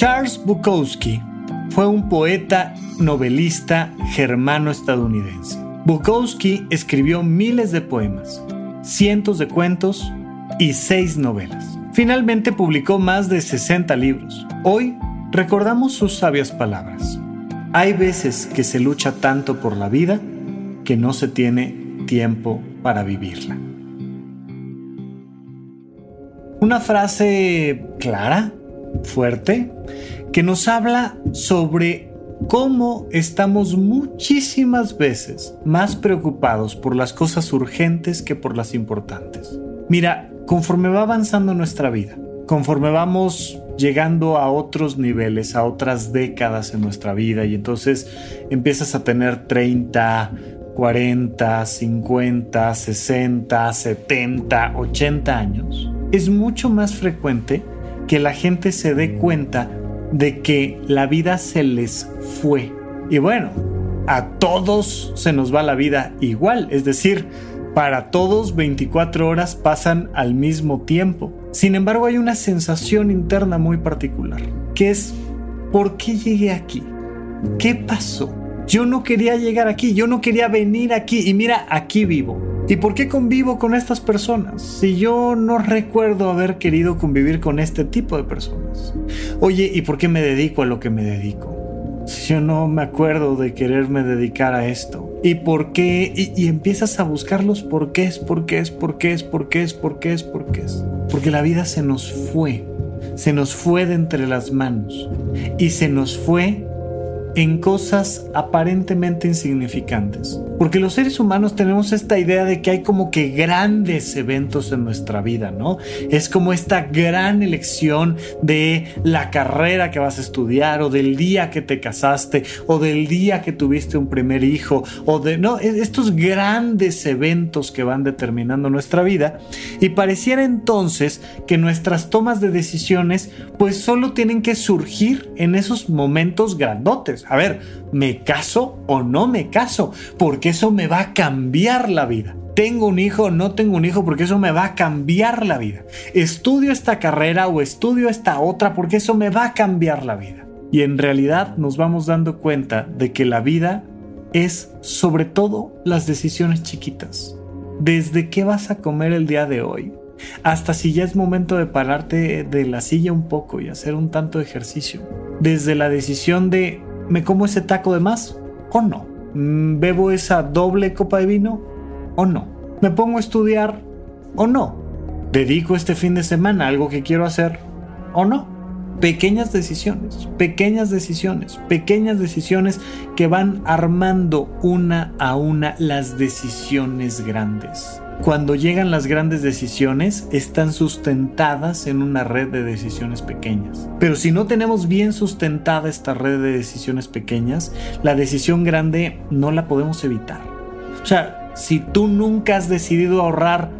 Charles Bukowski fue un poeta, novelista germano-estadounidense. Bukowski escribió miles de poemas, cientos de cuentos y seis novelas. Finalmente publicó más de 60 libros. Hoy recordamos sus sabias palabras. Hay veces que se lucha tanto por la vida que no se tiene tiempo para vivirla. Una frase clara, fuerte que nos habla sobre cómo estamos muchísimas veces más preocupados por las cosas urgentes que por las importantes. Mira, conforme va avanzando nuestra vida, conforme vamos llegando a otros niveles, a otras décadas en nuestra vida y entonces empiezas a tener 30, 40, 50, 60, 70, 80 años, es mucho más frecuente que la gente se dé cuenta de que la vida se les fue. Y bueno, a todos se nos va la vida igual, es decir, para todos 24 horas pasan al mismo tiempo. Sin embargo, hay una sensación interna muy particular, que es, ¿por qué llegué aquí? ¿Qué pasó? Yo no quería llegar aquí, yo no quería venir aquí y mira, aquí vivo. ¿Y por qué convivo con estas personas? Si yo no recuerdo haber querido convivir con este tipo de personas. Oye, ¿y por qué me dedico a lo que me dedico? Si yo no me acuerdo de quererme dedicar a esto. ¿Y por qué? Y, empiezas a buscar los por qué es, por qué es, por qué es, por qué es, por qué es, por qué es. Porque la vida se nos fue. Se nos fue de entre las manos. Y se nos fue en cosas aparentemente insignificantes. Porque los seres humanos tenemos esta idea de que hay como que grandes eventos en nuestra vida, ¿no? Es como esta gran elección de la carrera que vas a estudiar o del día que te casaste o del día que tuviste un primer hijo o de, no, e, estos grandes eventos que van determinando nuestra vida y pareciera entonces que nuestras tomas de decisiones pues solo tienen que surgir en esos momentos grandotes. A ver, ¿me caso o no me caso? Porque eso me va a cambiar la vida. Tengo un hijo o no tengo un hijo porque eso me va a cambiar la vida. Estudio esta carrera o estudio esta otra porque eso me va a cambiar la vida. Y en realidad nos vamos dando cuenta de que la vida es sobre todo las decisiones chiquitas. Desde qué vas a comer el día de hoy, hasta si ya es momento de pararte de la silla un poco y hacer un tanto de ejercicio. Desde la decisión de ¿me como ese taco de más o no? Mm, ¿Bebo esa doble copa de vino o no? ¿Me pongo a estudiar o no? ¿Dedico este fin de semana a algo que quiero hacer o no? Pequeñas decisiones, pequeñas decisiones, pequeñas decisiones que van armando una a una las decisiones grandes cuando llegan las grandes decisiones, están sustentadas en una red de decisiones pequeñas. Pero si no tenemos bien sustentada esta red de decisiones pequeñas, la decisión grande no la podemos evitar. O sea, si tú nunca has decidido ahorrar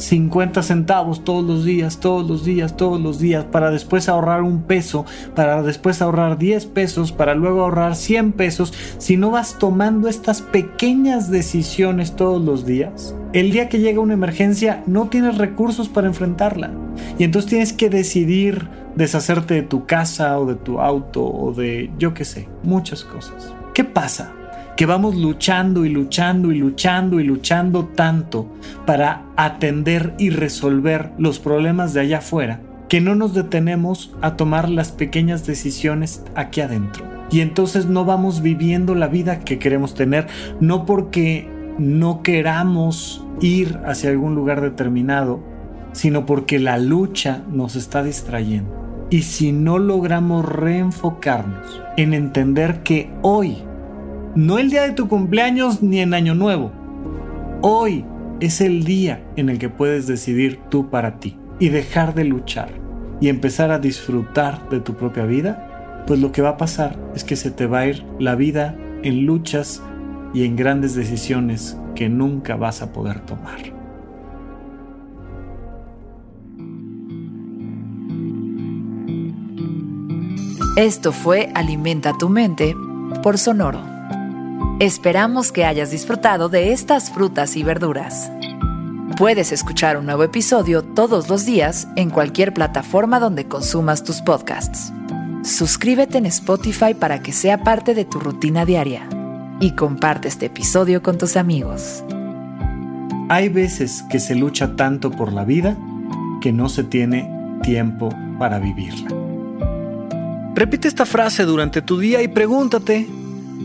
50 centavos todos los días, todos los días, todos los días, para después ahorrar un peso, para después ahorrar 10 pesos, para luego ahorrar 100 pesos, si no vas tomando estas pequeñas decisiones todos los días, el día que llega una emergencia no tienes recursos para enfrentarla. Y entonces tienes que decidir deshacerte de tu casa o de tu auto o de yo qué sé, muchas cosas. ¿Qué pasa? Que vamos luchando y luchando y luchando y luchando tanto para atender y resolver los problemas de allá afuera que no nos detenemos a tomar las pequeñas decisiones aquí adentro. Y entonces no vamos viviendo la vida que queremos tener, no porque no queramos ir hacia algún lugar determinado, sino porque la lucha nos está distrayendo. Y si no logramos reenfocarnos en entender que hoy, no el día de tu cumpleaños ni en Año Nuevo, hoy es el día en el que puedes decidir tú para ti y dejar de luchar y empezar a disfrutar de tu propia vida, pues lo que va a pasar es que se te va a ir la vida en luchas y en grandes decisiones que nunca vas a poder tomar. Esto fue Alimenta tu mente por Sonoro. Esperamos que hayas disfrutado de estas frutas y verduras. Puedes escuchar un nuevo episodio todos los días en cualquier plataforma donde consumas tus podcasts. Suscríbete en Spotify para que sea parte de tu rutina diaria y comparte este episodio con tus amigos. Hay veces que se lucha tanto por la vida que no se tiene tiempo para vivirla. Repite esta frase durante tu día y pregúntate,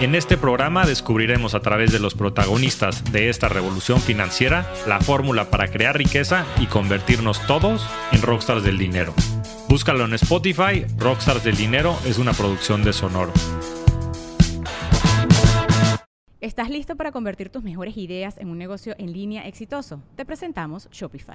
En este programa descubriremos a través de los protagonistas de esta revolución financiera la fórmula para crear riqueza y convertirnos todos en rockstars del dinero. Búscalo en Spotify, Rockstars del Dinero es una producción de Sonoro. ¿Estás listo para convertir tus mejores ideas en un negocio en línea exitoso? Te presentamos Shopify.